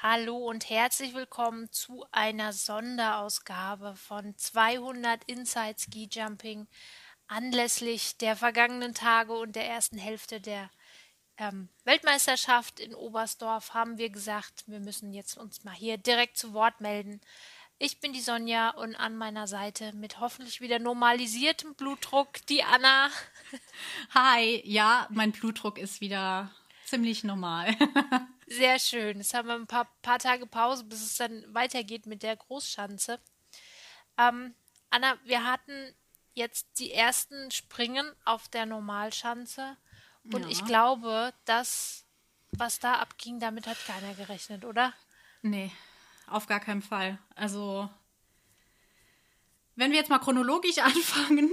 Hallo und herzlich willkommen zu einer Sonderausgabe von 200 Inside Ski Jumping anlässlich der vergangenen Tage und der ersten Hälfte der ähm, Weltmeisterschaft in Oberstdorf haben wir gesagt, wir müssen jetzt uns mal hier direkt zu Wort melden. Ich bin die Sonja und an meiner Seite mit hoffentlich wieder normalisiertem Blutdruck die Anna. Hi, ja, mein Blutdruck ist wieder ziemlich normal. Sehr schön. Jetzt haben wir ein paar, paar Tage Pause, bis es dann weitergeht mit der Großschanze. Ähm, Anna, wir hatten jetzt die ersten Springen auf der Normalschanze. Und ja. ich glaube, das, was da abging, damit hat keiner gerechnet, oder? Nee, auf gar keinen Fall. Also, wenn wir jetzt mal chronologisch anfangen,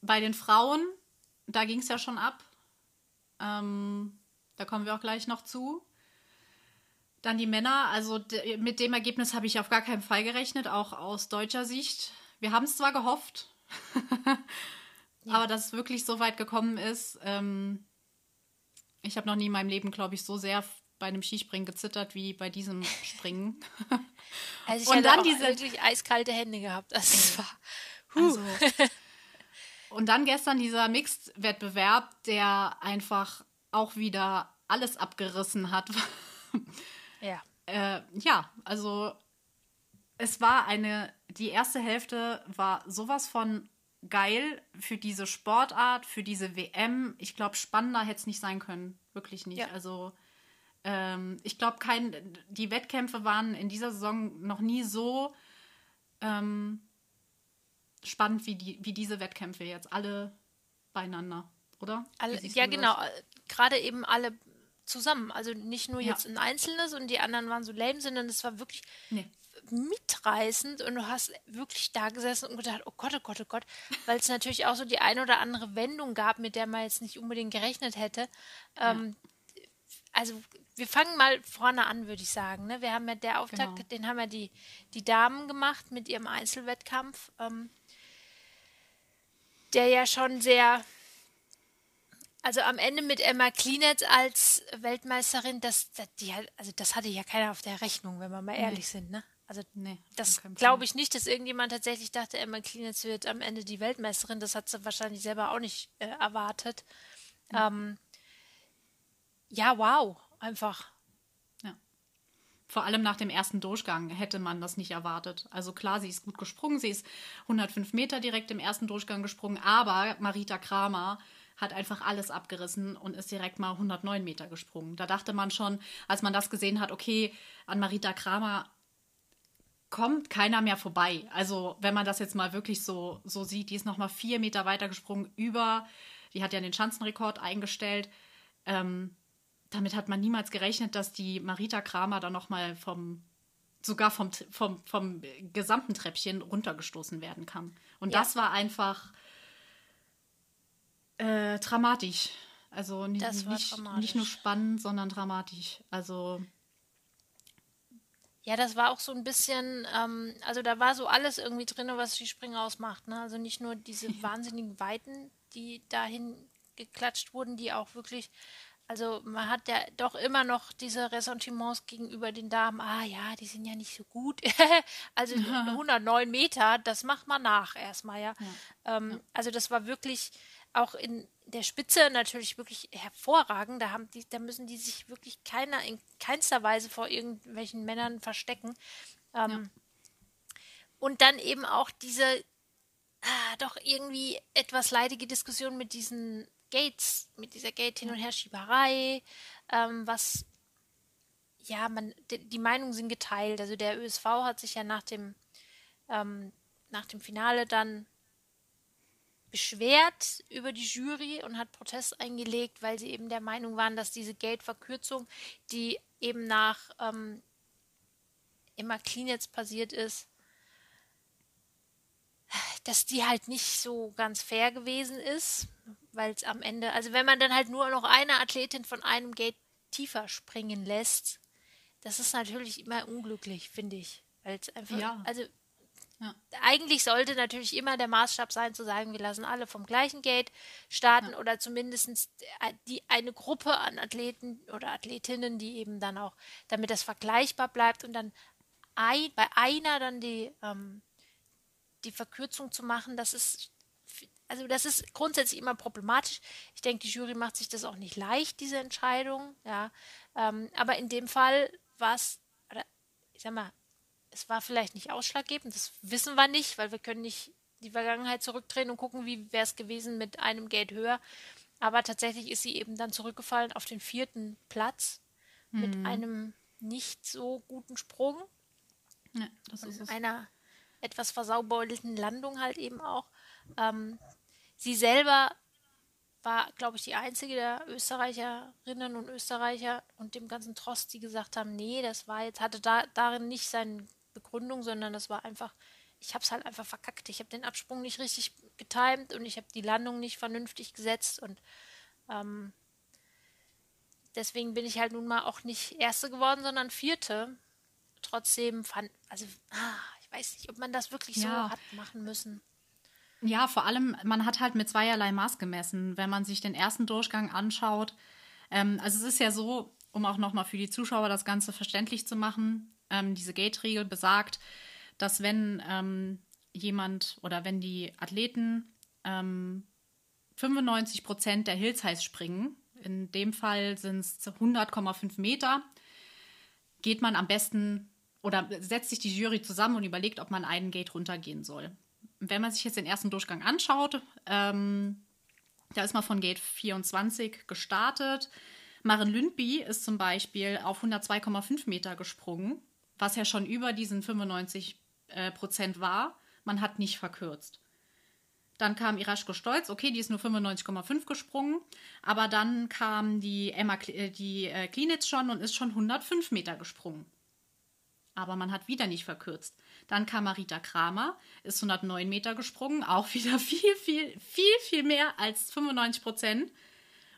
bei den Frauen, da ging es ja schon ab. Ähm, da kommen wir auch gleich noch zu. Dann die Männer, also mit dem Ergebnis habe ich auf gar keinen Fall gerechnet, auch aus deutscher Sicht. Wir haben es zwar gehofft, ja. aber dass es wirklich so weit gekommen ist, ähm, ich habe noch nie in meinem Leben, glaube ich, so sehr bei einem Skispringen gezittert wie bei diesem Springen. Also ich und dann diese wirklich eiskalte Hände gehabt. Das also war. Also, und dann gestern dieser Mixed-Wettbewerb, der einfach auch wieder alles abgerissen hat. ja. Äh, ja, also es war eine, die erste Hälfte war sowas von geil für diese Sportart, für diese WM. Ich glaube, spannender hätte es nicht sein können. Wirklich nicht. Ja. Also ähm, ich glaube, kein, die Wettkämpfe waren in dieser Saison noch nie so ähm, spannend wie, die, wie diese Wettkämpfe jetzt. Alle beieinander, oder? Alle, ja, genau gerade eben alle zusammen. Also nicht nur jetzt ja. ein Einzelnes und die anderen waren so lame, sondern es war wirklich nee. mitreißend und du hast wirklich da gesessen und gedacht, oh Gott, oh Gott, oh Gott, weil es natürlich auch so die eine oder andere Wendung gab, mit der man jetzt nicht unbedingt gerechnet hätte. Ähm, Also wir fangen mal vorne an, würde ich sagen. Ne? Wir haben ja der Auftakt, genau. den haben ja die, die Damen gemacht mit ihrem Einzelwettkampf, ähm, der ja schon sehr also am Ende mit Emma Klinetz als Weltmeisterin, das, das, die, also das hatte ja keiner auf der Rechnung, wenn wir mal ehrlich nee. sind, ne? Also nee, das glaube ich nicht, dass irgendjemand tatsächlich dachte, Emma Klinetz wird am Ende die Weltmeisterin. Das hat sie wahrscheinlich selber auch nicht äh, erwartet. Mhm. Ähm, ja, wow, einfach. Ja. Vor allem nach dem ersten Durchgang hätte man das nicht erwartet. Also klar, sie ist gut gesprungen, sie ist 105 Meter direkt im ersten Durchgang gesprungen, aber Marita Kramer hat einfach alles abgerissen und ist direkt mal 109 Meter gesprungen. Da dachte man schon, als man das gesehen hat, okay, an Marita Kramer kommt keiner mehr vorbei. Also wenn man das jetzt mal wirklich so, so sieht, die ist noch mal vier Meter weiter gesprungen über, die hat ja den Schanzenrekord eingestellt. Ähm, damit hat man niemals gerechnet, dass die Marita Kramer dann noch mal vom sogar vom, vom, vom gesamten Treppchen runtergestoßen werden kann. Und ja. das war einfach äh, dramatisch. Also nicht, nicht, dramatisch. nicht nur spannend, sondern dramatisch. Also. Ja, das war auch so ein bisschen, ähm, also da war so alles irgendwie drin, was die Springer ausmacht. Ne? Also nicht nur diese wahnsinnigen Weiten, die dahin geklatscht wurden, die auch wirklich, also man hat ja doch immer noch diese Ressentiments gegenüber den Damen, ah ja, die sind ja nicht so gut. also 109 Meter, das macht man nach erstmal, ja. ja. Ähm, ja. Also das war wirklich, auch in der Spitze natürlich wirklich hervorragend. Da, haben die, da müssen die sich wirklich keiner in keinster Weise vor irgendwelchen Männern verstecken. Ähm, ja. Und dann eben auch diese ah, doch irgendwie etwas leidige Diskussion mit diesen Gates, mit dieser Gate-Hin- und Herschieberei, ähm, was ja, man, die Meinungen sind geteilt. Also der ÖSV hat sich ja nach dem, ähm, nach dem Finale dann beschwert über die Jury und hat Protest eingelegt, weil sie eben der Meinung waren, dass diese Geldverkürzung, die eben nach ähm, Emma Clean jetzt passiert ist, dass die halt nicht so ganz fair gewesen ist, weil es am Ende, also wenn man dann halt nur noch eine Athletin von einem Gate tiefer springen lässt, das ist natürlich immer unglücklich, finde ich. Weil es einfach, ja. also ja. eigentlich sollte natürlich immer der Maßstab sein, zu sagen, wir lassen alle vom gleichen Gate starten ja. oder zumindest die, eine Gruppe an Athleten oder Athletinnen, die eben dann auch, damit das vergleichbar bleibt und dann ein, bei einer dann die, ähm, die Verkürzung zu machen, das ist also das ist grundsätzlich immer problematisch. Ich denke, die Jury macht sich das auch nicht leicht, diese Entscheidung. Ja, ähm, aber in dem Fall war es, ich sag mal, es war vielleicht nicht ausschlaggebend, das wissen wir nicht, weil wir können nicht die Vergangenheit zurückdrehen und gucken, wie wäre es gewesen mit einem Gate höher. Aber tatsächlich ist sie eben dann zurückgefallen auf den vierten Platz mhm. mit einem nicht so guten Sprung. Ja, das ist es. einer etwas versaubeulten Landung halt eben auch. Ähm, sie selber war, glaube ich, die einzige der Österreicherinnen und Österreicher und dem ganzen Trost, die gesagt haben, nee, das war jetzt, hatte da, darin nicht seine Begründung, sondern das war einfach, ich habe es halt einfach verkackt. Ich habe den Absprung nicht richtig getimt und ich habe die Landung nicht vernünftig gesetzt und ähm, deswegen bin ich halt nun mal auch nicht Erste geworden, sondern Vierte. Trotzdem fand, also, ah, ich weiß nicht, ob man das wirklich ja. so hat machen müssen. Ja, vor allem, man hat halt mit zweierlei Maß gemessen. Wenn man sich den ersten Durchgang anschaut, ähm, also es ist ja so, um auch nochmal für die Zuschauer das Ganze verständlich zu machen, ähm, diese Gate-Regel besagt, dass wenn ähm, jemand oder wenn die Athleten 95 ähm, Prozent der Hillsize springen, in dem Fall sind es 100,5 Meter, geht man am besten oder setzt sich die Jury zusammen und überlegt, ob man einen Gate runtergehen soll wenn man sich jetzt den ersten Durchgang anschaut, ähm, da ist man von Gate 24 gestartet. Maren Lündby ist zum Beispiel auf 102,5 Meter gesprungen, was ja schon über diesen 95 äh, Prozent war. Man hat nicht verkürzt. Dann kam Iraschko Stolz, okay, die ist nur 95,5 gesprungen, aber dann kam die Emma äh, die äh, Klinitz schon und ist schon 105 Meter gesprungen. Aber man hat wieder nicht verkürzt. Dann kam Marita Kramer, ist 109 Meter gesprungen, auch wieder viel, viel, viel, viel mehr als 95 Prozent.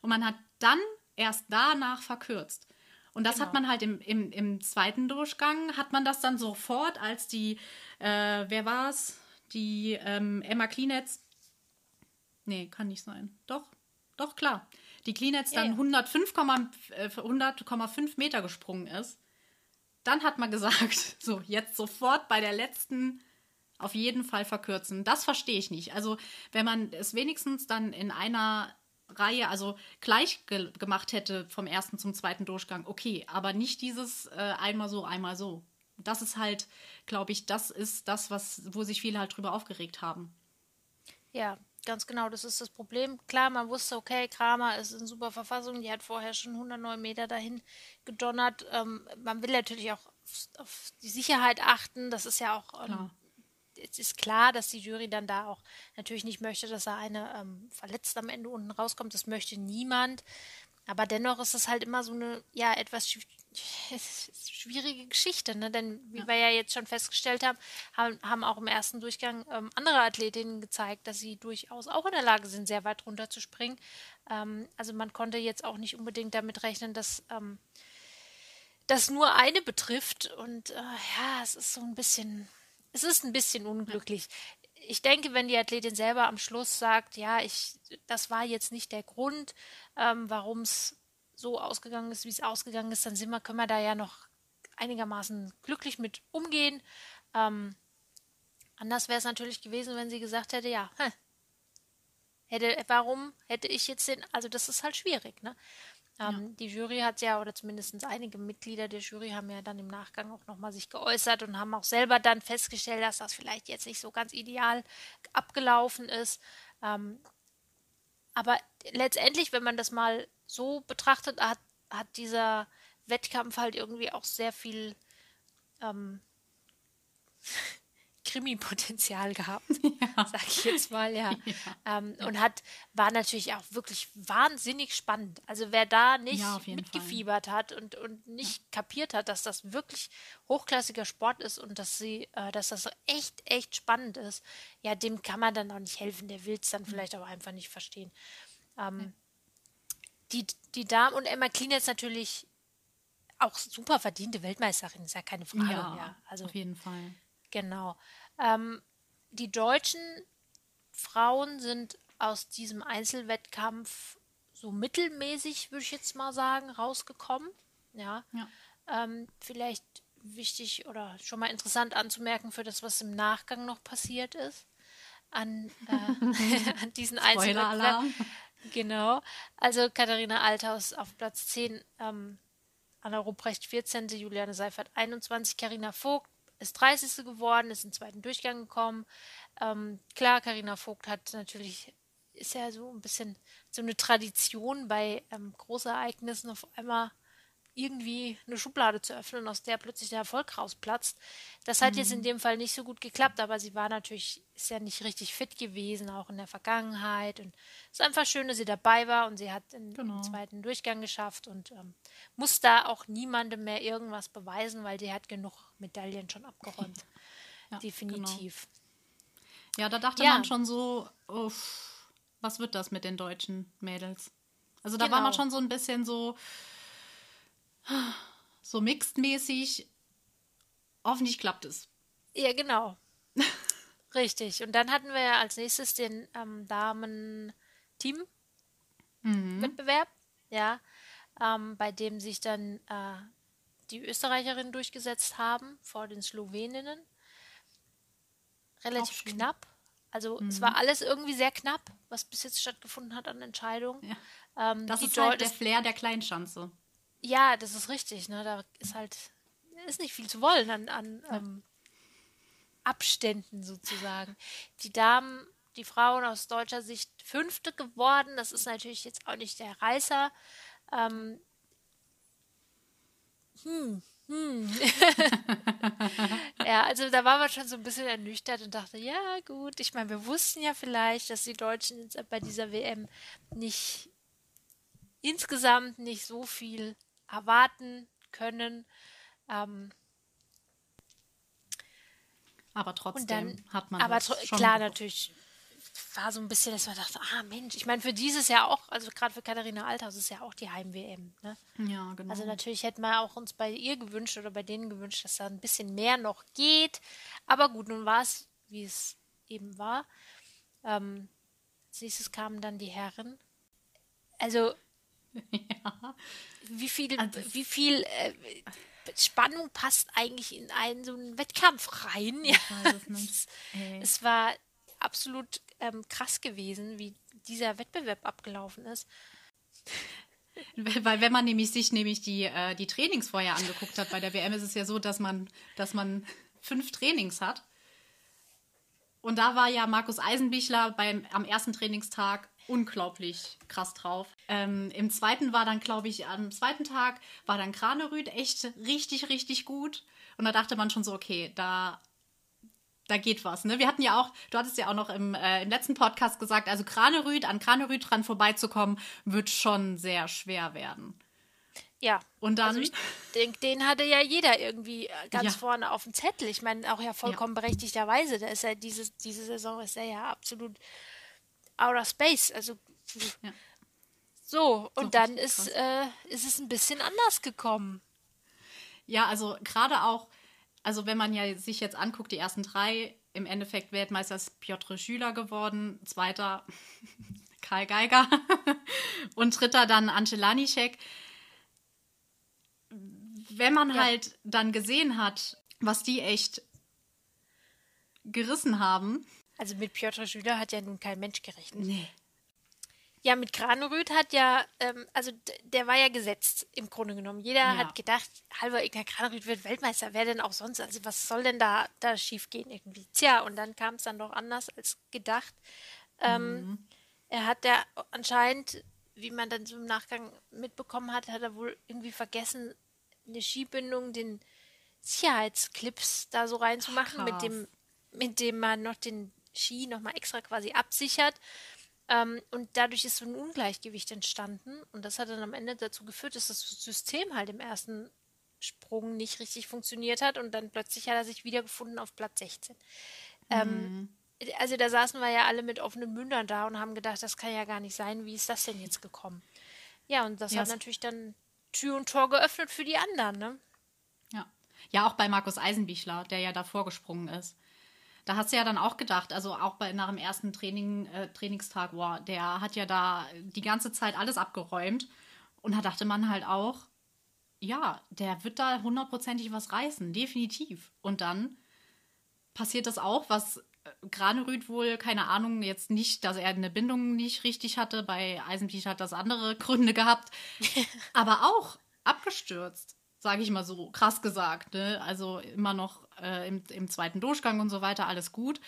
Und man hat dann erst danach verkürzt. Und das genau. hat man halt im, im, im zweiten Durchgang, hat man das dann sofort, als die, äh, wer war es? Die ähm, Emma Klinetz. Nee, kann nicht sein. Doch, doch, klar. Die Klinetz ja, dann ja. 105,5 äh, 100, Meter gesprungen ist. Dann hat man gesagt, so, jetzt sofort bei der letzten auf jeden Fall verkürzen. Das verstehe ich nicht. Also, wenn man es wenigstens dann in einer Reihe, also gleich ge gemacht hätte vom ersten zum zweiten Durchgang, okay, aber nicht dieses äh, einmal so, einmal so. Das ist halt, glaube ich, das ist das, was, wo sich viele halt drüber aufgeregt haben. Ja, Ganz genau, das ist das Problem. Klar, man wusste, okay, Kramer ist in super Verfassung, die hat vorher schon 109 Meter dahin gedonnert. Ähm, man will natürlich auch auf, auf, die Sicherheit achten, das ist ja auch. Ähm, es ist klar, dass die Jury dann da auch natürlich nicht möchte, dass da eine ähm, verletzt am Ende unten rauskommt. Das möchte niemand. Aber dennoch ist es halt immer so eine, ja, etwas schwierige Geschichte, ne? Denn wie ja. wir ja jetzt schon festgestellt haben, haben, haben auch im ersten Durchgang ähm, andere Athletinnen gezeigt, dass sie durchaus auch in der Lage sind, sehr weit runter zu springen. Ähm, also man konnte jetzt auch nicht unbedingt damit rechnen, dass ähm, das nur eine betrifft. Und äh, ja, es ist so ein bisschen, es ist ein bisschen unglücklich. Ich denke, wenn die Athletin selber am Schluss sagt, ja, ich, das war jetzt nicht der Grund, ähm, warum es so ausgegangen ist, wie es ausgegangen ist, dann sind wir, können wir da ja noch einigermaßen glücklich mit umgehen. Ähm, anders wäre es natürlich gewesen, wenn sie gesagt hätte, ja, hä, hätte, warum hätte ich jetzt den, also das ist halt schwierig, ne? Ähm, ja. Die Jury hat ja, oder zumindest einige Mitglieder der Jury haben ja dann im Nachgang auch nochmal sich geäußert und haben auch selber dann festgestellt, dass das vielleicht jetzt nicht so ganz ideal abgelaufen ist. Ähm, aber letztendlich, wenn man das mal so betrachtet, hat, hat dieser Wettkampf halt irgendwie auch sehr viel ähm, Krimi-Potenzial gehabt, ja. sag ich jetzt mal, ja. ja. Ähm, und hat, war natürlich auch wirklich wahnsinnig spannend. Also wer da nicht mitgefiebert Fall. hat und, und nicht kapiert hat, dass das wirklich hochklassiger Sport ist und dass sie, äh, dass das echt, echt spannend ist, ja, dem kann man dann auch nicht helfen. Der will es dann mhm. vielleicht auch einfach nicht verstehen. Ähm, die, die Damen und Emma Clean jetzt natürlich auch super verdiente Weltmeisterin, ist ja keine Frage. Ja, ja. Also, auf jeden Fall. Genau. Ähm, die deutschen Frauen sind aus diesem Einzelwettkampf so mittelmäßig, würde ich jetzt mal sagen, rausgekommen. Ja. Ja. Ähm, vielleicht wichtig oder schon mal interessant anzumerken für das, was im Nachgang noch passiert ist an, äh, an diesen. Spoiler-Alarm. Genau. Also Katharina Althaus auf Platz 10, ähm, Anna Ruprecht 14., Juliane Seifert 21, Karina Vogt ist 30. geworden, ist im zweiten Durchgang gekommen. Ähm, klar, Karina Vogt hat natürlich, ist ja so ein bisschen so eine Tradition bei ähm, Großereignissen auf einmal irgendwie eine Schublade zu öffnen, aus der plötzlich der Erfolg rausplatzt. Das hat jetzt in dem Fall nicht so gut geklappt, aber sie war natürlich, ist ja nicht richtig fit gewesen, auch in der Vergangenheit. Und es ist einfach schön, dass sie dabei war und sie hat den, Genau. zweiten Durchgang geschafft und ähm, muss da auch niemandem mehr irgendwas beweisen, weil die hat genug Medaillen schon abgeräumt. Ja, Definitiv. Ja, da dachte Ja. man schon so, uff, was wird das mit den deutschen Mädels? Also da war Genau. man schon so ein bisschen so, so mixed-mäßig. Hoffentlich klappt es. Ja, genau. Richtig. Und dann hatten wir ja als nächstes den ähm, Damen-Team-Wettbewerb, ja, ähm, bei dem sich dann äh, die Österreicherinnen durchgesetzt haben vor den Sloweninnen. Relativ knapp. Also es war alles irgendwie sehr knapp, was bis jetzt stattgefunden hat an Entscheidungen. Ja. Ähm, Das ist halt der Flair der Kleinschanze. ja, das ist richtig. Ne? Da ist halt ist nicht viel zu wollen an, an ähm, Abständen sozusagen. Die Damen, die Frauen aus deutscher Sicht Fünfte geworden. Das ist natürlich jetzt auch nicht der Reißer. Ähm, hm, hm. ja, also da war man schon so ein bisschen ernüchtert und dachte, ja gut, ich meine, wir wussten ja vielleicht, dass die Deutschen jetzt bei dieser WM nicht insgesamt nicht so viel erwarten können. Ähm, Aber trotzdem dann hat man aber das tro- schon klar natürlich war so ein bisschen, dass man dachte, ah Mensch, ich meine für dieses Jahr auch, also gerade für Katharina Althaus ist ja auch die Heim-WM. Ne? Ja, genau. Also natürlich hätten wir auch uns bei ihr gewünscht oder bei denen gewünscht, dass da ein bisschen mehr noch geht. Aber gut, nun war es, wie es eben war. Ähm, als nächstes kamen dann die Herren. Also ja. wie viel, Also- wie viel äh, Spannung passt eigentlich in einen so einen Wettkampf rein? Ja, es es war absolut ähm, krass gewesen, wie dieser Wettbewerb abgelaufen ist. Weil wenn man nämlich sich nämlich die, äh, die Trainings vorher angeguckt hat bei der WM, ist es ja so, dass man, dass man fünf Trainings hat. Und da war ja Markus Eisenbichler beim, am ersten Trainingstag unglaublich krass drauf. Ähm, Im zweiten war dann, glaube ich, am zweiten Tag war dann Kranerüth echt richtig, richtig gut. Und da dachte man schon so, okay, da, da geht was. Ne? Wir hatten ja auch, du hattest ja auch noch im, äh, im letzten Podcast gesagt, also Kranerüth, an Kranerüth dran vorbeizukommen, wird schon sehr schwer werden. Ja. Und dann, Also ich denke, den hatte ja jeder irgendwie äh, ganz Ja. vorne auf dem Zettel. Ich meine, auch ja vollkommen berechtigterweise. Da ist ja diese, diese Saison ist er ja absolut outer space. Also Ja. so, und dann richtig ist, äh, ist es ein bisschen anders gekommen. ja, also gerade auch, also wenn man ja sich jetzt anguckt, die ersten drei, im Endeffekt Weltmeister ist Piotr Schüler geworden, zweiter Karl Geiger und dritter dann Ante Laniszek. Wenn man Ja. halt dann gesehen hat, was die echt gerissen haben. Also mit Piotr Schüler hat ja nun kein Mensch gerechnet. Nee. Ja, mit Granerüth hat ja, ähm, also der war ja gesetzt im Grunde genommen. Jeder Ja. hat gedacht, Halvor Ignar Granerüth wird Weltmeister. Wer denn auch sonst? Also was soll denn da, da schief gehen irgendwie? Tja, und dann kam es dann doch anders als gedacht. Ähm, Er hat ja anscheinend, wie man dann so im Nachgang mitbekommen hat, hat er wohl irgendwie vergessen, eine Skibindung, den Sicherheitsclips da so reinzumachen, mit krass. dem, mit dem man noch den Ski nochmal extra quasi absichert. Ähm, und dadurch ist so ein Ungleichgewicht entstanden. Und das hat dann am Ende dazu geführt, dass das System halt im ersten Sprung nicht richtig funktioniert hat. Und dann plötzlich hat er sich wiedergefunden auf Platz 16. Ähm, also da saßen wir ja alle mit offenen Mündern da und haben gedacht, das kann ja gar nicht sein. Wie ist das denn jetzt gekommen? Ja, und das Ja, hat natürlich dann Tür und Tor geöffnet für die anderen, ne? Ja. Ja, auch bei Markus Eisenbichler, der ja davor gesprungen ist. Da hast du ja dann auch gedacht, also auch bei nach dem ersten Training, äh, Trainingstag, wow, der hat ja da die ganze Zeit alles abgeräumt. Und da dachte man halt auch, ja, der wird da hundertprozentig was reißen, definitiv. Und dann passiert das auch, was äh, Granerüth wohl, keine Ahnung, jetzt nicht, dass er eine Bindung nicht richtig hatte. Bei Eisenpiech hat das andere Gründe gehabt. aber auch abgestürzt, sage ich mal so, krass gesagt. Ne? Also immer noch äh, im, im zweiten Durchgang und so weiter, alles gut.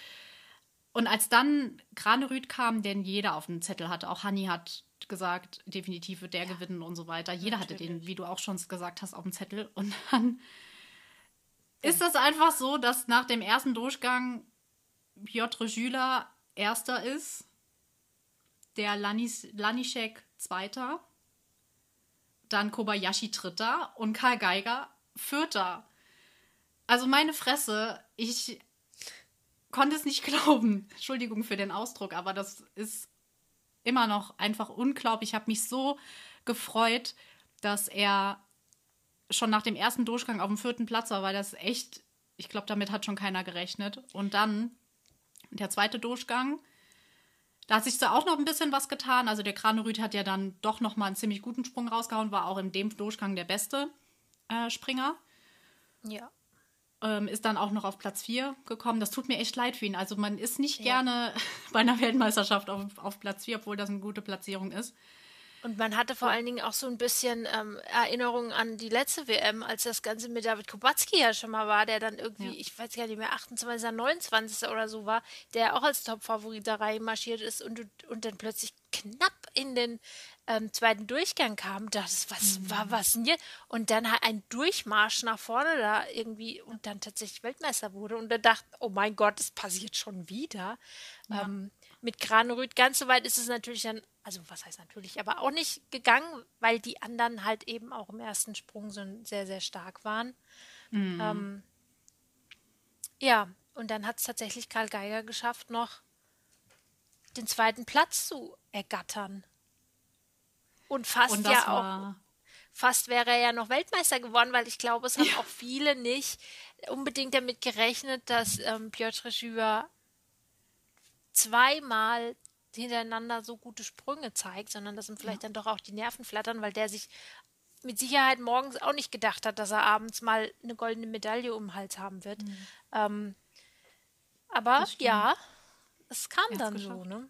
Und als dann Granerüth kam, den jeder auf dem Zettel hatte, auch Hanni hat gesagt, definitiv wird der ja. gewinnen und so weiter. Jeder Natürlich. hatte den, wie du auch schon gesagt hast, auf dem Zettel. Und dann ja. ist das einfach so, dass nach dem ersten Durchgang Piotr Jüler erster ist, der Lanis, Lanischek zweiter, dann Kobayashi dritter und Karl Geiger vierter. Also meine Fresse, ich konnte es nicht glauben. Entschuldigung für den Ausdruck, aber das ist immer noch einfach unglaublich. Ich habe mich so gefreut, dass er schon nach dem ersten Durchgang auf dem vierten Platz war, weil das echt, ich glaube, damit hat schon keiner gerechnet. Und dann der zweite Durchgang, da hat sich da auch noch ein bisschen was getan. Also der Kranerüth hat ja dann doch noch mal einen ziemlich guten Sprung rausgehauen, war auch in dem Durchgang der beste äh, Springer. Ja ähm, ist dann auch noch auf Platz 4 gekommen. Das tut mir echt leid für ihn. Also man ist nicht ja. gerne bei einer Weltmeisterschaft auf, auf Platz 4, obwohl das eine gute Platzierung ist. Und man hatte vor allen Dingen auch so ein bisschen ähm, Erinnerungen an die letzte WM, als das Ganze mit David Kubacki ja schon mal war, der dann irgendwie, ja. ich weiß gar nicht mehr, 28. 29. oder so war, der auch als Top-Favorit da reinmarschiert ist und, und dann plötzlich knapp in den ähm, zweiten Durchgang kam, das was mhm. war was denn hier? Und dann halt ein Durchmarsch nach vorne da irgendwie und dann tatsächlich Weltmeister wurde und dann dachte, oh mein Gott, das passiert schon wieder. Ja. Ähm, mit Granerüth ganz so weit ist es natürlich dann, also was heißt natürlich, aber auch nicht gegangen, weil die anderen halt eben auch im ersten Sprung so sehr, sehr stark waren. Mhm. Ähm, ja, und dann hat es tatsächlich Karl Geiger geschafft, noch den zweiten Platz zu ergattern. Und fast und ja auch. Fast wäre er ja noch Weltmeister geworden, weil ich glaube, es haben ja. auch viele nicht unbedingt damit gerechnet, dass ähm, Piotr Schüber zweimal hintereinander so gute Sprünge zeigt, sondern dass ihm vielleicht ja. dann doch auch die Nerven flattern, weil der sich mit Sicherheit morgens auch nicht gedacht hat, dass er abends mal eine goldene Medaille um den Hals haben wird. Mhm. Ähm, aber ja, es kam dann so, ne?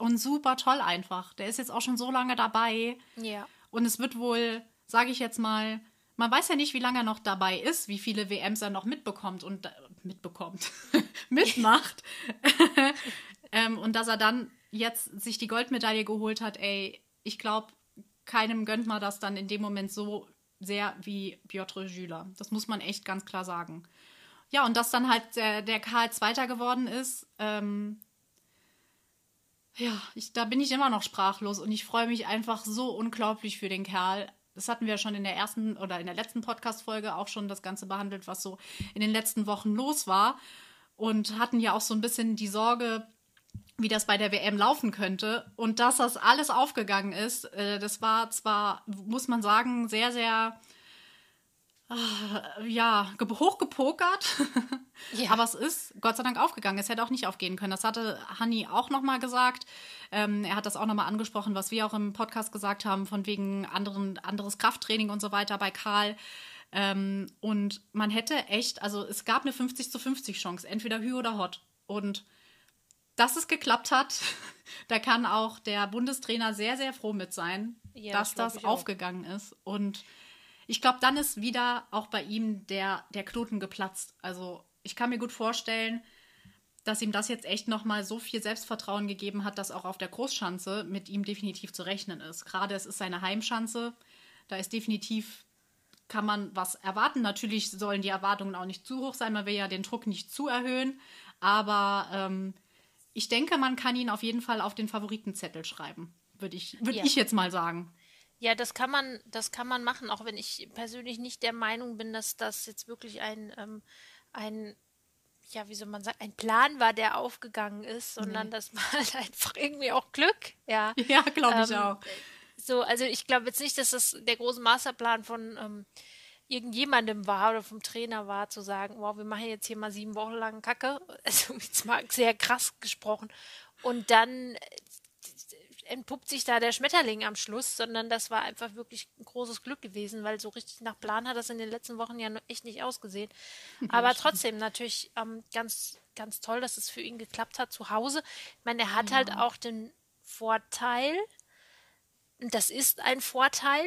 und super toll einfach. Der ist jetzt auch schon so lange dabei. Ja. Und es wird wohl, sage ich jetzt mal, man weiß ja nicht, wie lange er noch dabei ist, wie viele WMs er noch mitbekommt und äh, mitbekommt, mitmacht. ähm, und dass er dann jetzt sich die Goldmedaille geholt hat, ey, ich glaube, keinem gönnt man das dann in dem Moment so sehr wie Piotr Jüler. Das muss man echt ganz klar sagen. Ja, und dass dann halt der, der Karl Zweiter geworden ist, ähm, ja, ich, da bin ich immer noch sprachlos und ich freue mich einfach so unglaublich für den Kerl. Das hatten wir schon in der ersten oder in der letzten Podcast-Folge auch schon das Ganze behandelt, was so in den letzten Wochen los war. Und hatten ja auch so ein bisschen die Sorge, wie das bei der WM laufen könnte. Und dass das alles aufgegangen ist, äh, das war zwar, muss man sagen, sehr, sehr äh, ja, hochgepokert. Ja. Aber es ist Gott sei Dank aufgegangen. Es hätte auch nicht aufgehen können. Das hatte Hanni auch nochmal gesagt. Ähm, er hat das auch nochmal angesprochen, was wir auch im Podcast gesagt haben, von wegen anderen, anderes Krafttraining und so weiter bei Karl. Ähm, und man hätte echt, also es gab eine 50 zu 50 Chance, entweder Hü oder Hot. Und dass es geklappt hat, da kann auch der Bundestrainer sehr, sehr froh mit sein, ja, dass das, das aufgegangen auch. ist. Und ich glaube, dann ist wieder auch bei ihm der, der Knoten geplatzt. Also ich kann mir gut vorstellen, dass ihm das jetzt echt nochmal so viel Selbstvertrauen gegeben hat, dass auch auf der Großschanze mit ihm definitiv zu rechnen ist. Gerade es ist seine Heimschanze. Da ist definitiv, kann man was erwarten. Natürlich sollen die Erwartungen auch nicht zu hoch sein. Man will ja den Druck nicht zu erhöhen. Aber ähm, ich denke, man kann ihn auf jeden Fall auf den Favoritenzettel schreiben. Würde ich, würd ja. ich jetzt mal sagen. Ja, das kann man, das kann man machen, auch wenn ich persönlich nicht der Meinung bin, dass das jetzt wirklich ein, ähm, ein, ja, wie soll man sagen, ein Plan war, der aufgegangen ist, sondern nee. das war halt einfach irgendwie auch Glück, ja. Ja, glaube ich ähm, auch. So, also ich glaube jetzt nicht, dass das der große Masterplan von, ähm, irgendjemandem war oder vom Trainer war, zu sagen, wow, wir machen jetzt hier mal sieben Wochen lang Kacke. Also jetzt mal sehr krass gesprochen. Und dann äh, entpuppt sich da der Schmetterling am Schluss, sondern das war einfach wirklich ein großes Glück gewesen, weil so richtig nach Plan hat das in den letzten Wochen ja echt nicht ausgesehen. Aber trotzdem natürlich ähm, ganz, ganz toll, dass es für ihn geklappt hat zu Hause. Ich meine, er hat ja. halt auch den Vorteil, und das ist ein Vorteil,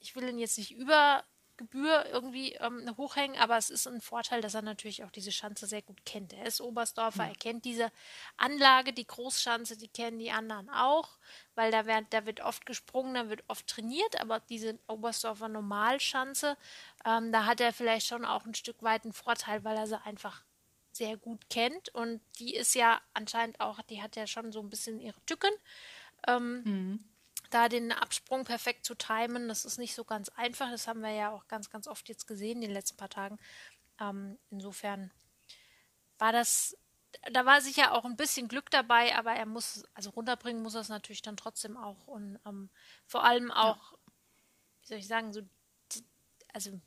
ich will ihn jetzt nicht über Gebühr irgendwie ähm, hochhängen, aber es ist ein Vorteil, dass er natürlich auch diese Schanze sehr gut kennt. Er ist Oberstdorfer, ja. er kennt diese Anlage, die Großschanze, die kennen die anderen auch, weil da wird, da wird oft gesprungen, da wird oft trainiert, aber diese Oberstdorfer Normalschanze, ähm, da hat er vielleicht schon auch ein Stück weit einen Vorteil, weil er sie einfach sehr gut kennt und die ist ja anscheinend auch, die hat ja schon so ein bisschen ihre Tücken. Ähm, mhm da den Absprung perfekt zu timen, das ist nicht so ganz einfach. Das haben wir ja auch ganz, ganz oft jetzt gesehen in den letzten paar Tagen. Ähm, insofern war das, da war sicher auch ein bisschen Glück dabei, aber er muss, also runterbringen muss er es natürlich dann trotzdem auch. Und ähm, vor allem auch, ja. wie soll ich sagen, so, also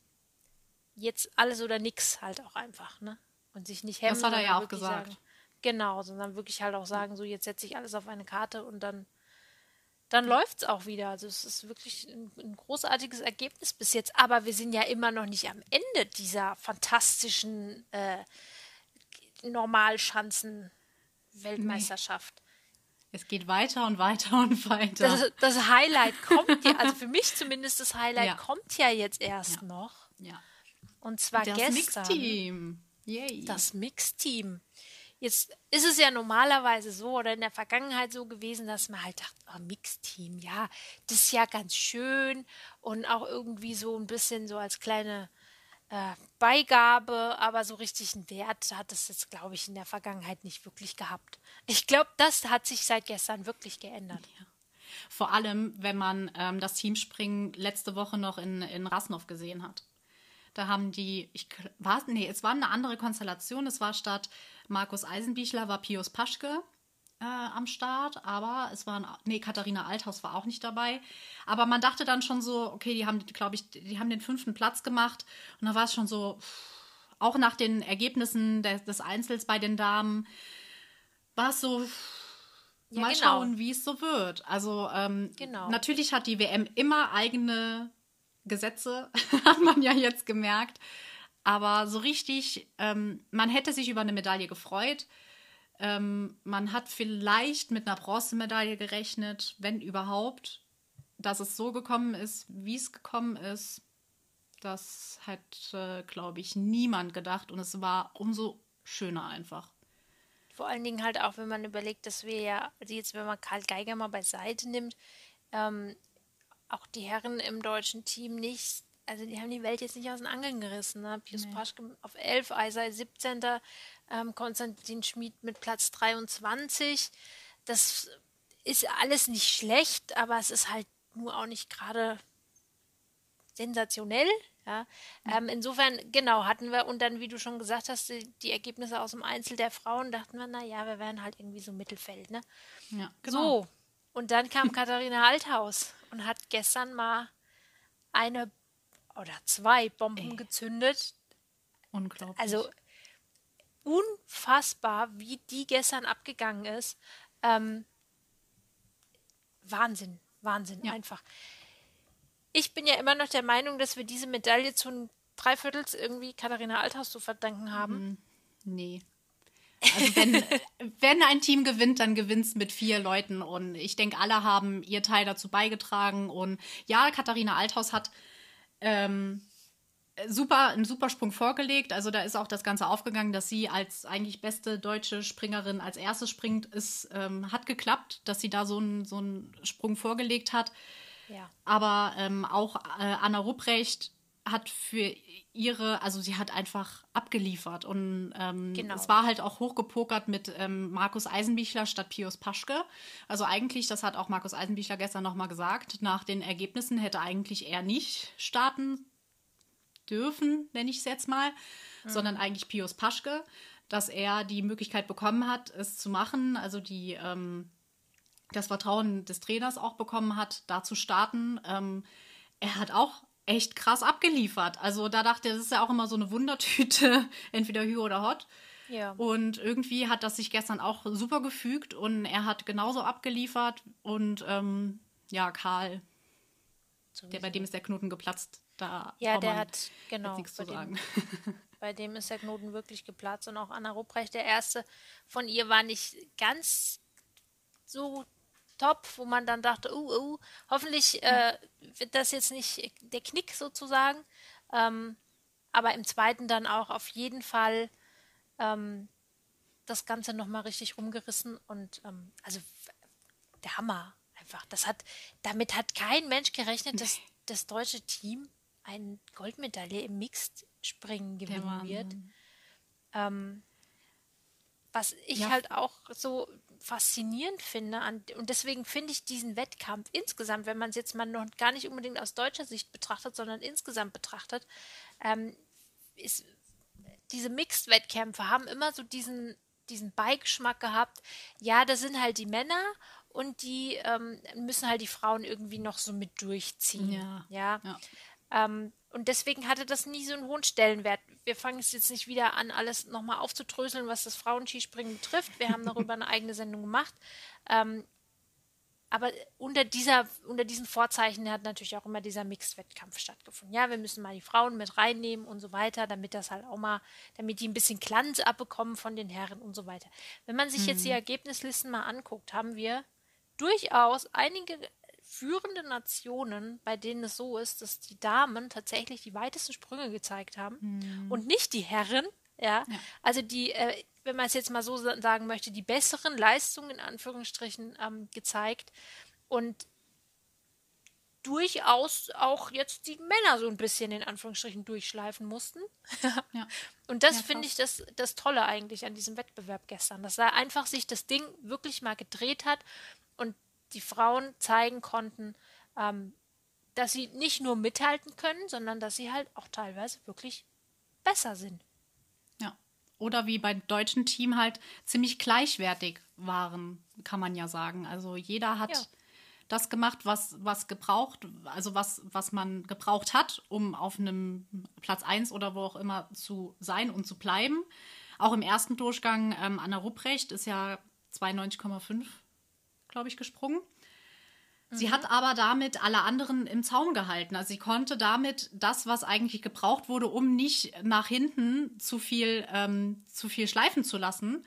jetzt alles oder nix halt auch einfach, ne? Und sich nicht hemmen. Das hat er ja auch gesagt. Sagen, genau, sondern wirklich halt auch sagen, so jetzt setze ich alles auf eine Karte und dann dann läuft es auch wieder. Also es ist wirklich ein, ein, großartiges Ergebnis bis jetzt. Aber wir sind ja immer noch nicht am Ende dieser fantastischen äh, Normalschanzen-Weltmeisterschaft. Nee. Es geht weiter und weiter und weiter. Das, das Highlight kommt ja, also für mich zumindest das Highlight ja. kommt ja jetzt erst ja. noch. Ja. Und zwar das gestern. Mixteam. Yay. Das Mixteam. Jetzt ist es ja normalerweise so oder in der Vergangenheit so gewesen, dass man halt dachte, oh, Mixteam, ja, das ist ja ganz schön und auch irgendwie so ein bisschen so als kleine äh, Beigabe, aber so richtig einen Wert hat es jetzt, glaube ich, in der Vergangenheit nicht wirklich gehabt. Ich glaube, das hat sich seit gestern wirklich geändert. Ja. Vor allem, wenn man ähm, das Teamspringen letzte Woche noch in, in Rasnov gesehen hat. Da haben die, ich war, nee, es war eine andere Konstellation. Es war statt Markus Eisenbichler, war Pius Paschke äh, am Start, aber es waren, nee, Katharina Althaus war auch nicht dabei. Aber man dachte dann schon so, okay, die haben, glaube ich, die haben den fünften Platz gemacht. Und da war es schon so, auch nach den Ergebnissen des, des Einzels bei den Damen, war es so, ja, mal genau. schauen, wie es so wird. Also ähm, genau. natürlich hat die WM immer eigene Gesetze, hat man ja jetzt gemerkt. Aber so richtig, ähm, man hätte sich über eine Medaille gefreut. Ähm, man hat vielleicht mit einer Bronzemedaille gerechnet, wenn überhaupt. Dass es so gekommen ist, wie es gekommen ist, das hätte, glaube ich, niemand gedacht. Und es war umso schöner einfach. Vor allen Dingen halt auch, wenn man überlegt, dass wir ja, also jetzt, wenn man Karl Geiger mal beiseite nimmt, ähm, auch die Herren im deutschen Team nicht, also die haben die Welt jetzt nicht aus den Angeln gerissen. Ne? Pius nee. Paschke auf 11, Eisei 17. Ähm, Konstantin Schmid mit Platz 23. Das ist alles nicht schlecht, aber es ist halt nur auch nicht gerade sensationell. Ja, ähm, insofern, genau, hatten wir, und dann, wie du schon gesagt hast, die, die, Ergebnisse aus dem Einzel der Frauen, dachten wir, naja, wir wären halt irgendwie so Mittelfeld, ne? Ja, genau. So, und dann kam Katharina Althaus und hat gestern mal eine oder zwei Bomben Ey. gezündet. Unglaublich. Also unfassbar, wie die gestern abgegangen ist. Ähm, Wahnsinn, Wahnsinn, ja. einfach. Ich bin ja immer noch der Meinung, dass wir diese Medaille zu Dreiviertels irgendwie Katharina Althaus zu verdanken haben. Mhm. Nee. Also wenn, wenn ein Team gewinnt, dann gewinnt es mit vier Leuten. Und ich denke, alle haben ihr Teil dazu beigetragen. Und ja, Katharina Althaus hat ähm, super, einen Supersprung vorgelegt. Also da ist auch das Ganze aufgegangen, dass sie als eigentlich beste deutsche Springerin als erste springt. Es ähm, hat geklappt, dass sie da so einen so Sprung vorgelegt hat. Ja. Aber ähm, auch äh, Anna Rupprecht hat für ihre, also sie hat einfach abgeliefert und ähm, genau. es war halt auch hochgepokert mit ähm, Markus Eisenbichler statt Pius Paschke. Also eigentlich, das hat auch Markus Eisenbichler gestern nochmal gesagt, nach den Ergebnissen hätte eigentlich er nicht starten dürfen, nenne ich es jetzt mal, mhm. sondern eigentlich Pius Paschke, dass er die Möglichkeit bekommen hat, es zu machen, also die ähm, das Vertrauen des Trainers auch bekommen hat, da zu starten. Ähm, er hat auch echt krass abgeliefert. Also da dachte er, das ist ja auch immer so eine Wundertüte, entweder Hü oder Hot. Ja. Und irgendwie hat das sich gestern auch super gefügt und er hat genauso abgeliefert. Und ähm, ja, Karl, der, bei dem ist der Knoten geplatzt. Da Ja, der hat, genau. nichts zu bei dem- sagen. Bei dem ist der Knoten wirklich geplatzt und auch Anna Rupprecht, der erste von ihr, war nicht ganz so top, wo man dann dachte, uh, uh, hoffentlich äh, wird das jetzt nicht der Knick sozusagen. Ähm, aber im zweiten dann auch auf jeden Fall ähm, das Ganze nochmal richtig rumgerissen und ähm, also der Hammer einfach. Das hat, damit hat kein Mensch gerechnet, dass das deutsche Team eine Goldmedaille im Mixed-Springen gewinnen wird. Ähm, was ich Ja. halt auch so faszinierend finde, an, und deswegen finde ich diesen Wettkampf insgesamt, wenn man es jetzt mal noch gar nicht unbedingt aus deutscher Sicht betrachtet, sondern insgesamt betrachtet, ähm, ist, diese Mixed-Wettkämpfe haben immer so diesen, diesen Beigeschmack gehabt, ja, das sind halt die Männer und die ähm, müssen halt die Frauen irgendwie noch so mit durchziehen. Ja. ja? Ja. Ähm, und deswegen hatte das nie so einen hohen Stellenwert. Wir fangen es jetzt nicht wieder an, alles nochmal aufzudröseln, was das Frauenskispringen betrifft. Wir haben darüber eine eigene Sendung gemacht. Ähm, aber unter, dieser, unter diesen Vorzeichen hat natürlich auch immer dieser Mixed-Wettkampf stattgefunden. Ja, wir müssen mal die Frauen mit reinnehmen und so weiter, damit das halt auch mal, damit die ein bisschen Glanz abbekommen von den Herren und so weiter. Wenn man sich jetzt die Ergebnislisten mal anguckt, haben wir durchaus einige führende Nationen, bei denen es so ist, dass die Damen tatsächlich die weitesten Sprünge gezeigt haben und nicht die Herren. Ja, Ja. also die, äh, wenn man es jetzt mal so sa- sagen möchte, die besseren Leistungen in Anführungsstrichen ähm, gezeigt und durchaus auch jetzt die Männer so ein bisschen in Anführungsstrichen durchschleifen mussten. Ja. Und das Ja, finde ich das, das Tolle eigentlich an diesem Wettbewerb gestern, dass da einfach sich das Ding wirklich mal gedreht hat und die Frauen zeigen konnten, ähm, dass sie nicht nur mithalten können, sondern dass sie halt auch teilweise wirklich besser sind. Ja. Oder wie beim deutschen Team halt ziemlich gleichwertig waren, kann man ja sagen. Also jeder hat Ja. das gemacht, was, was gebraucht, also was, was man gebraucht hat, um auf einem Platz 1 oder wo auch immer zu sein und zu bleiben. Auch im ersten Durchgang, ähm, Anna Rupprecht ist ja 92,5, glaube ich, gesprungen. Sie hat aber damit alle anderen im Zaum gehalten. Also sie konnte damit das, was eigentlich gebraucht wurde, um nicht nach hinten zu viel, ähm, zu viel schleifen zu lassen,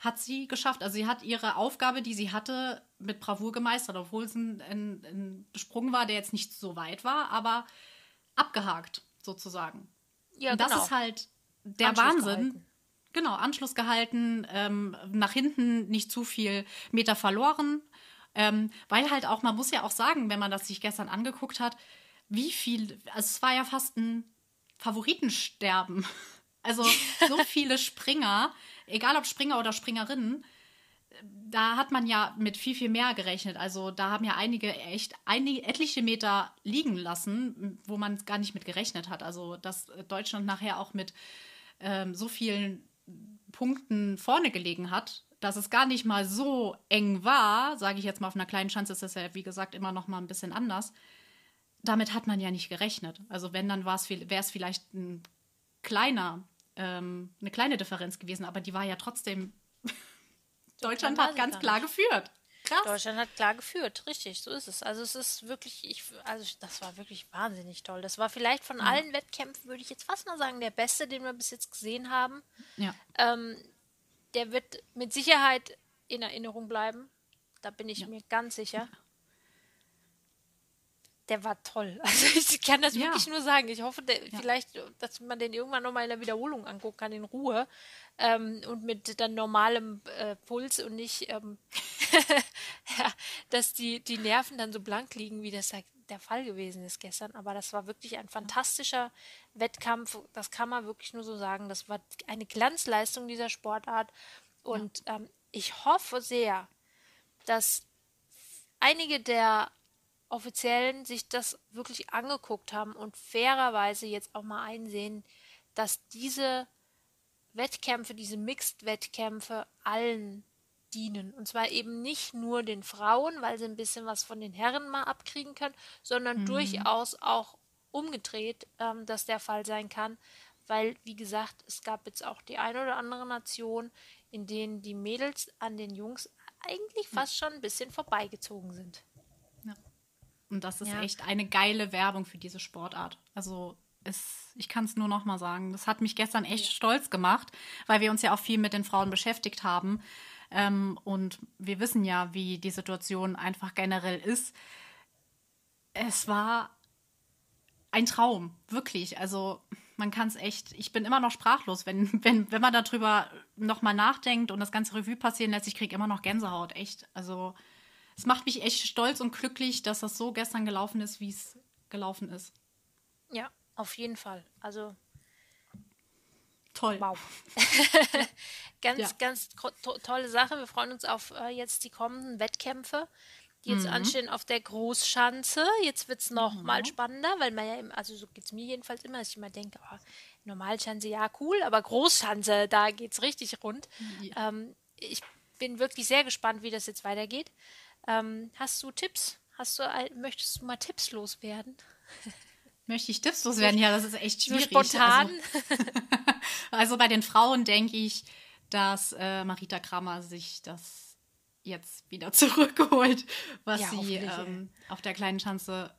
hat sie geschafft. Also sie hat ihre Aufgabe, die sie hatte, mit Bravour gemeistert, obwohl es ein, ein, ein Sprung war, der jetzt nicht so weit war, aber abgehakt sozusagen. Ja, Und das genau. ist halt der Anschluss Wahnsinn. gehalten. Genau, Anschluss gehalten, ähm, nach hinten nicht zu viel Meter verloren. Ähm, weil halt auch, man muss ja auch sagen, wenn man das sich gestern angeguckt hat, wie viel, also es war ja fast ein Favoritensterben. Also so viele Springer, egal ob Springer oder Springerinnen, da hat man ja mit viel, viel mehr gerechnet. Also da haben ja einige echt einige, etliche Meter liegen lassen, wo man gar nicht mit gerechnet hat. Also dass Deutschland nachher auch mit ähm, so vielen Punkten vorne gelegen hat, dass es gar nicht mal so eng war, sage ich jetzt mal auf einer kleinen Chance, ist das ja wie gesagt immer noch mal ein bisschen anders. Damit hat man ja nicht gerechnet. Also wenn, dann wäre es vielleicht ein kleiner, ähm, eine kleine Differenz gewesen, aber die war ja trotzdem. Deutschland hat ganz klar geführt. Krass. Deutschland hat klar geführt, richtig, so ist es. Also es ist wirklich, ich, also das war wirklich wahnsinnig toll. Das war vielleicht von allen Wettkämpfen, würde ich jetzt fast mal sagen, der beste, den wir bis jetzt gesehen haben. Ja. Ähm, der wird mit Sicherheit in Erinnerung bleiben. Da bin ich Ja. mir ganz sicher. Der war toll. Also ich kann das Ja. wirklich nur sagen. Ich hoffe, der, vielleicht, dass man den irgendwann nochmal in der Wiederholung angucken kann, in Ruhe. Ähm, und mit dann normalem äh, Puls und nicht, ähm, ja, dass die, die Nerven dann so blank liegen, wie das da der Fall gewesen ist gestern. Aber das war wirklich ein fantastischer Wettkampf. Das kann man wirklich nur so sagen. Das war eine Glanzleistung dieser Sportart. Und ähm, ich hoffe sehr, dass einige der Offiziellen sich das wirklich angeguckt haben und fairerweise jetzt auch mal einsehen, dass diese Wettkämpfe, diese Mixed-Wettkämpfe allen dienen. Und zwar eben nicht nur den Frauen, weil sie ein bisschen was von den Herren mal abkriegen können, sondern durchaus auch umgedreht, ähm, dass der Fall sein kann, weil, wie gesagt, es gab jetzt auch die eine oder andere Nation, in denen die Mädels an den Jungs eigentlich fast schon ein bisschen vorbeigezogen sind. Ja. Und das ist ja. echt eine geile Werbung für diese Sportart. Also es, ich kann es nur noch mal sagen. Das hat mich gestern echt ja. stolz gemacht, weil wir uns ja auch viel mit den Frauen beschäftigt haben. Ähm, und wir wissen ja, wie die Situation einfach generell ist. Es war ein Traum, wirklich. Also man kann es echt, ich bin immer noch sprachlos, wenn, wenn, wenn man darüber nochmal nachdenkt und das ganze Revue passieren lässt, ich kriege immer noch Gänsehaut, echt. Also es macht mich echt stolz und glücklich, dass das so gestern gelaufen ist, wie es gelaufen ist. Ja, auf jeden Fall. Also toll. Wow. ganz, ja. ganz to tolle Sache. Wir freuen uns auf äh, jetzt die kommenden Wettkämpfe die jetzt mhm. anstehen auf der Großschanze. Jetzt wird es noch mhm. mal spannender, weil man ja, im, also so geht es mir jedenfalls immer, dass ich immer denke, oh, Normalschanze, ja, cool, aber Großschanze, da geht es richtig rund. Ja. Ähm, ich bin wirklich sehr gespannt, wie das jetzt weitergeht. Ähm, hast du Tipps? Hast du, möchtest du mal Tipps loswerden? Möchte ich Tipps loswerden? Ja, das ist echt schwierig. So spontan. Also, also bei den Frauen denke ich, dass äh, Marita Kramer sich das jetzt wieder zurückgeholt, was ja, sie ähm, auf der kleinen Schanze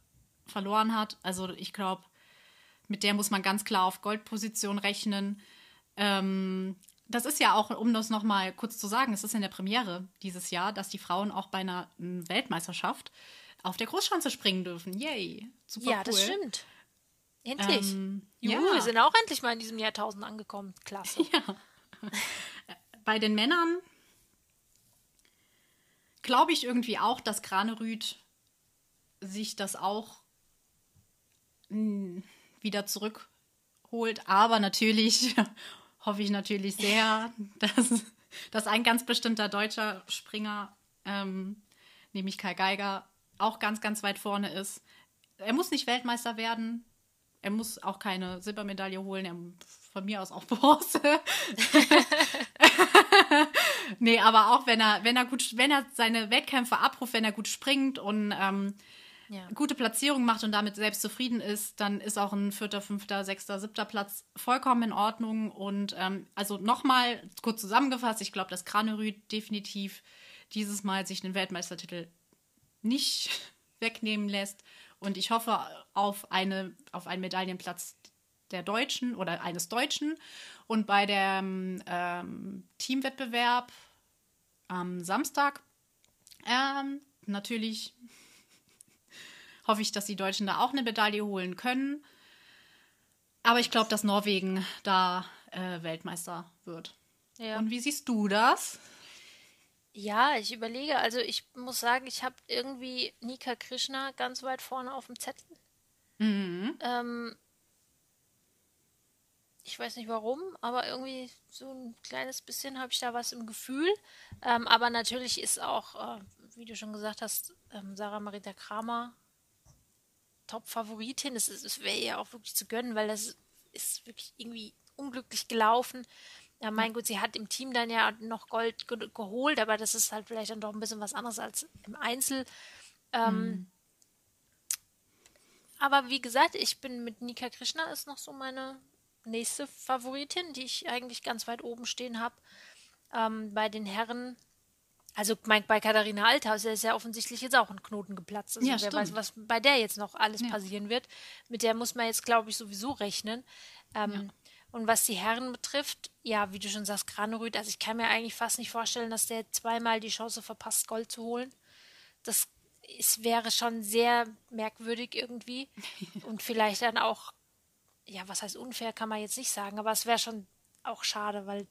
verloren hat. Also ich glaube, mit der muss man ganz klar auf Goldposition rechnen. Ähm, das ist ja auch, um das nochmal kurz zu sagen, es ist in der Premiere dieses Jahr, dass die Frauen auch bei einer Weltmeisterschaft auf der Großschanze springen dürfen. Yay! Super ja, cool. das stimmt. Endlich. Ähm, Juhu, ja. wir sind auch endlich mal in diesem Jahrtausend angekommen. Klasse. Ja. bei den Männern glaube ich irgendwie auch, dass Granerüth sich das auch hm, wieder zurückholt. Aber natürlich hoffe ich natürlich sehr, dass, dass ein ganz bestimmter deutscher Springer, ähm, nämlich Kai Geiger, auch ganz, ganz weit vorne ist. Er muss nicht Weltmeister werden. Er muss auch keine Silbermedaille holen. Er, von mir aus auch Bronze. nee, aber auch wenn er, wenn er gut, wenn er seine Wettkämpfe abruft, wenn er gut springt und ähm, ja. gute Platzierung macht und damit selbst zufrieden ist, dann ist auch ein vierter, fünfter, sechster, siebter Platz vollkommen in Ordnung. Und ähm, also nochmal kurz zusammengefasst, ich glaube, dass Kranerüth definitiv dieses Mal sich den Weltmeistertitel nicht wegnehmen lässt. Und ich hoffe auf, eine, auf einen Medaillenplatz der Deutschen oder eines Deutschen. Und bei dem ähm, Teamwettbewerb am Samstag ähm, natürlich hoffe ich, dass die Deutschen da auch eine Medaille holen können. Aber ich glaube, dass Norwegen da äh, Weltmeister wird. Ja. Und wie siehst du das? Ja, ich überlege, also ich muss sagen, ich habe irgendwie Nika Krishna ganz weit vorne auf dem Zettel. Mhm. Ähm, ich weiß nicht warum, aber irgendwie so ein kleines bisschen habe ich da was im Gefühl. Ähm, aber natürlich ist auch, äh, wie du schon gesagt hast, ähm, Sarah Marita Kramer Top-Favoritin. Es, es wäre ihr auch wirklich zu gönnen, weil das ist wirklich irgendwie unglücklich gelaufen. Ja, mein Gott, sie hat im Team dann ja noch Gold ge geholt, aber das ist halt vielleicht dann doch ein bisschen was anderes als im Einzel. Ähm, mhm. Aber wie gesagt, ich bin mit Nika Krishna ist noch so meine nächste Favoritin, die ich eigentlich ganz weit oben stehen habe. Ähm, bei den Herren, also mein, bei Katharina Althaus ist ja offensichtlich jetzt auch ein Knoten geplatzt. Also ja, wer stimmt. weiß, was bei der jetzt noch alles ja. passieren wird. Mit der muss man jetzt, glaube ich, sowieso rechnen. Ähm, ja. Und was die Herren betrifft, ja, wie du schon sagst, Granerüth, also ich kann mir eigentlich fast nicht vorstellen, dass der zweimal die Chance verpasst, Gold zu holen. Das ist, wäre schon sehr merkwürdig irgendwie. Und vielleicht dann auch ja, was heißt unfair, kann man jetzt nicht sagen, aber es wäre schon auch schade, weil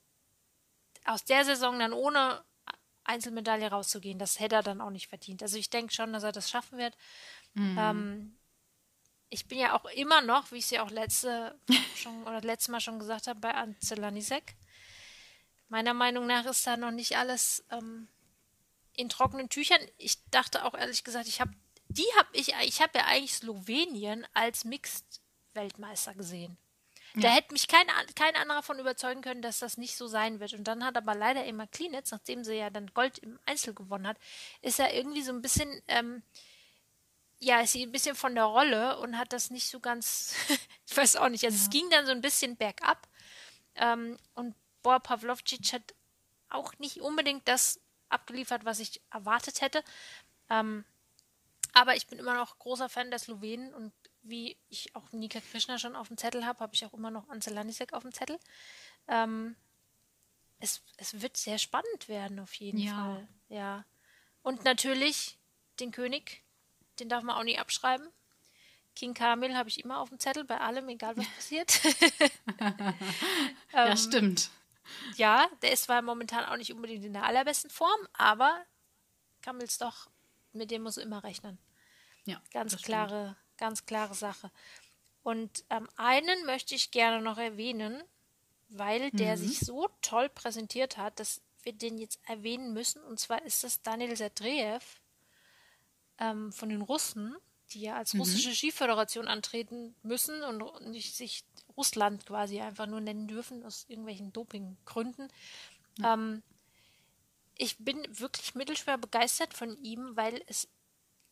aus der Saison dann ohne Einzelmedaille rauszugehen, das hätte er dann auch nicht verdient. Also ich denke schon, dass er das schaffen wird. Mhm. Ähm, ich bin ja auch immer noch, wie ich es ja auch letzte schon oder letztes Mal schon gesagt habe, bei Anzelanisek. Meiner Meinung nach ist da noch nicht alles ähm, in trockenen Tüchern. Ich dachte auch ehrlich gesagt, ich habe die habe ich, ich habe ja eigentlich Slowenien als Mixed Weltmeister gesehen. Ja. Da hätte mich kein, kein anderer von überzeugen können, dass das nicht so sein wird. Und dann hat aber leider Emma Klinitz, nachdem sie ja dann Gold im Einzel gewonnen hat, ist er irgendwie so ein bisschen, ähm, ja, ist sie ein bisschen von der Rolle und hat das nicht so ganz, ich weiß auch nicht, also ja. es ging dann so ein bisschen bergab. Ähm, und Boa Pavlovcic hat auch nicht unbedingt das abgeliefert, was ich erwartet hätte. Ähm, aber ich bin immer noch großer Fan der Slowenen und wie ich auch Nika Krishna schon auf dem Zettel habe, habe ich auch immer noch Ansel Lanisek auf dem Zettel. Ähm, es, es wird sehr spannend werden, auf jeden ja. Fall. Ja. Und natürlich den König, den darf man auch nie abschreiben. King Kamil habe ich immer auf dem Zettel, bei allem, egal was passiert. ja, ähm, stimmt. Ja, der ist zwar momentan auch nicht unbedingt in der allerbesten Form, aber Kamils doch, mit dem muss du immer rechnen. Ja. Ganz klare, stimmt. ganz klare Sache. Und ähm, einen möchte ich gerne noch erwähnen, weil der mhm. sich so toll präsentiert hat, dass wir den jetzt erwähnen müssen. Und zwar ist das Daniel Sadreev ähm, von den Russen, die ja als mhm. russische Skiföderation antreten müssen und nicht sich Russland quasi einfach nur nennen dürfen aus irgendwelchen Dopinggründen. Mhm. Ähm, ich bin wirklich mittelschwer begeistert von ihm, weil es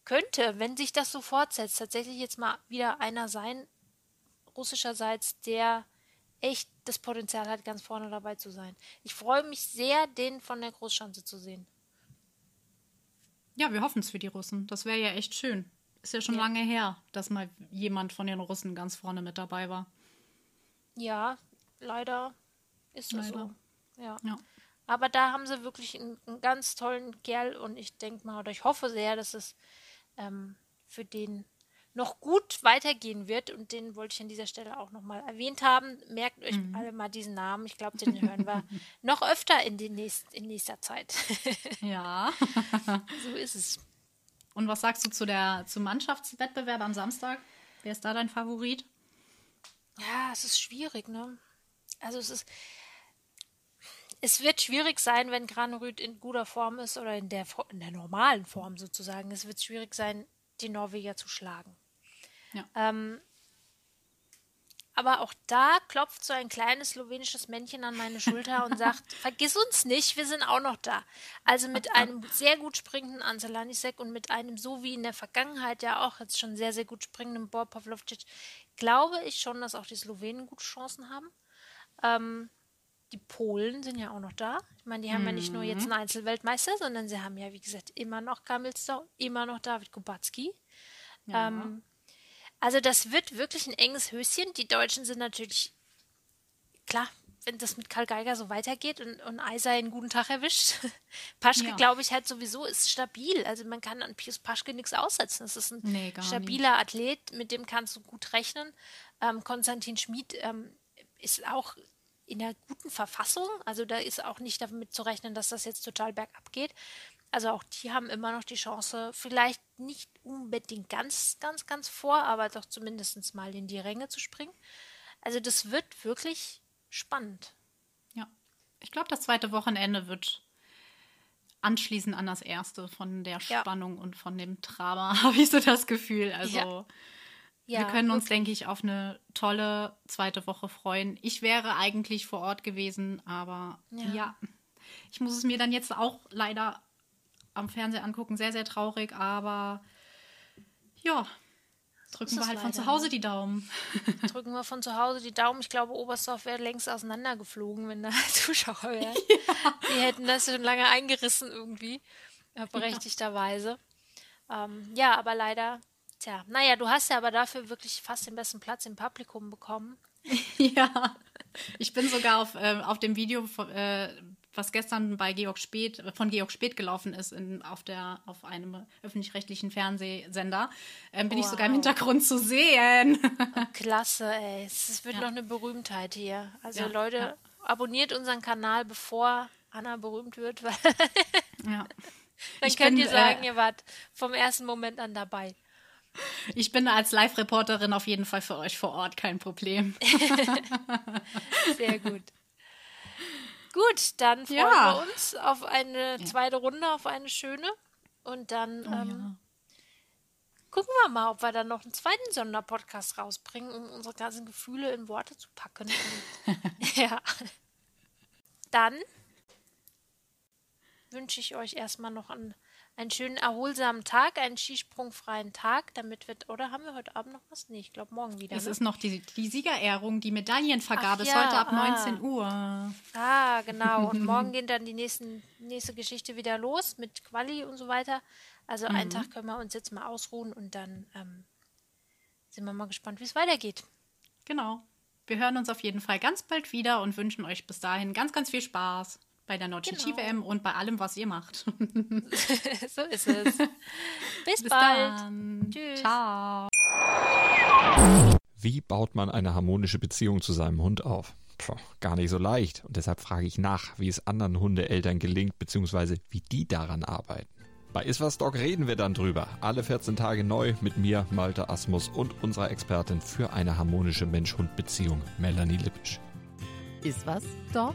könnte, wenn sich das so fortsetzt, tatsächlich jetzt mal wieder einer sein, russischerseits, der echt das Potenzial hat, ganz vorne dabei zu sein. Ich freue mich sehr, den von der Großschanze zu sehen. Ja, wir hoffen es für die Russen. Das wäre ja echt schön. Ist ja schon ja. lange her, dass mal jemand von den Russen ganz vorne mit dabei war. Ja, leider ist das leider. so. Ja. ja. Aber da haben sie wirklich einen, einen, ganz tollen Kerl und ich denke mal oder ich hoffe sehr, dass es ähm, für den noch gut weitergehen wird und den wollte ich an dieser Stelle auch nochmal erwähnt haben. Merkt euch mhm. alle mal diesen Namen. Ich glaube, den hören wir noch öfter in, den nächst, in nächster Zeit. ja. so ist es. Und was sagst du zu der, zum Mannschaftswettbewerb am Samstag? Wer ist da dein Favorit? Ja, es ist schwierig, ne? Also es ist. Es wird schwierig sein, wenn Granerüth in guter Form ist oder in der, in der normalen Form sozusagen. Es wird schwierig sein, die Norweger zu schlagen. Ja. Ähm, aber auch da klopft so ein kleines slowenisches Männchen an meine Schulter und sagt, vergiss uns nicht, wir sind auch noch da. Also mit einem sehr gut springenden Anselanisek und mit einem, so wie in der Vergangenheit ja auch jetzt schon sehr, sehr gut springenden Bor Pavlovcic, glaube ich schon, dass auch die Slowenen gute Chancen haben. Ähm, die Polen sind ja auch noch da. Ich meine, die haben mhm. ja nicht nur jetzt mhm. einen Einzelweltmeister, sondern sie haben ja, wie gesagt, immer noch Kamil Stow, immer noch David Kubacki. Ja. Ähm, also das wird wirklich ein enges Höschen. Die Deutschen sind natürlich, klar, wenn das mit Karl Geiger so weitergeht und, und Eisa einen guten Tag erwischt. Paschke, ja. glaube ich, halt sowieso ist stabil. Also man kann an Pius Paschke nichts aussetzen. Das ist ein nee, stabiler nicht. Athlet, mit dem kannst du gut rechnen. Ähm, Konstantin Schmid ähm, ist auch in einer guten Verfassung. Also da ist auch nicht damit zu rechnen, dass das jetzt total bergab geht. Also auch die haben immer noch die Chance, vielleicht nicht unbedingt ganz, ganz, ganz vor, aber doch zumindest mal in die Ränge zu springen. Also das wird wirklich spannend. Ja. Ich glaube, das zweite Wochenende wird anschließend an das erste von der Spannung ja. und von dem Drama, habe ich so das Gefühl. Also ja. Ja, wir können uns, okay. denke ich, auf eine tolle zweite Woche freuen. Ich wäre eigentlich vor Ort gewesen, aber ja, ich muss es mir dann jetzt auch leider am Fernseher angucken. Sehr, sehr traurig, aber ja, drücken wir halt von zu Hause ne? die Daumen. Drücken wir von zu Hause die Daumen. Ich glaube, Oberstdorf wäre längst auseinandergeflogen, wenn da Zuschauer wären. Ja. Die hätten das schon lange eingerissen irgendwie, berechtigterweise. Ja. Ähm, ja, aber leider, tja, naja, du hast ja aber dafür wirklich fast den besten Platz im Publikum bekommen. ja, ich bin sogar auf, äh, auf dem Video äh, was gestern bei Georg Speth, von Georg Speth gelaufen ist in, auf, der, auf einem öffentlich-rechtlichen Fernsehsender, ähm, bin wow. ich sogar im Hintergrund zu sehen. Klasse, ey. Es wird ja. noch eine Berühmtheit hier. Also ja, Leute, ja. abonniert unseren Kanal, bevor Anna berühmt wird, weil ja. dann ich könnt bin, ihr sagen, äh, ihr wart vom ersten Moment an dabei. Ich bin als Live-Reporterin auf jeden Fall für euch vor Ort, kein Problem. Sehr gut. Gut, dann freuen ja. wir uns auf eine zweite Runde, auf eine schöne. Und dann oh, ähm, gucken wir mal, ob wir dann noch einen zweiten Sonderpodcast rausbringen, um unsere ganzen Gefühle in Worte zu packen. ja. Dann wünsche ich euch erstmal noch einen, einen schönen erholsamen Tag, einen skisprungfreien Tag. Damit wird, oder haben wir heute Abend noch was? Nee, ich glaube morgen wieder. Es ne? ist noch die, die Siegerehrung, die Medaillenvergabe Ach ist ja, heute ab ah. 19 Uhr. Ah, genau. Und morgen geht dann die nächsten, nächste Geschichte wieder los mit Quali und so weiter. Also Mhm. einen Tag können wir uns jetzt mal ausruhen und dann ähm, sind wir mal gespannt, wie es weitergeht. Genau. Wir hören uns auf jeden Fall ganz bald wieder und wünschen euch bis dahin ganz, ganz viel Spaß bei der Genau. NordGT-WM und bei allem, was ihr macht. so ist es. Bis, Bis bald. dann. Tschüss. Ciao. Wie baut man eine harmonische Beziehung zu seinem Hund auf? Puh, gar nicht so leicht. Und deshalb frage ich nach, wie es anderen Hundeeltern gelingt, beziehungsweise wie die daran arbeiten. Bei Iswas Dog reden wir dann drüber. Alle 14 Tage neu mit mir, Malte Asmus und unserer Expertin für eine harmonische Mensch-Hund-Beziehung, Melanie Lippisch. Ist was, Dog?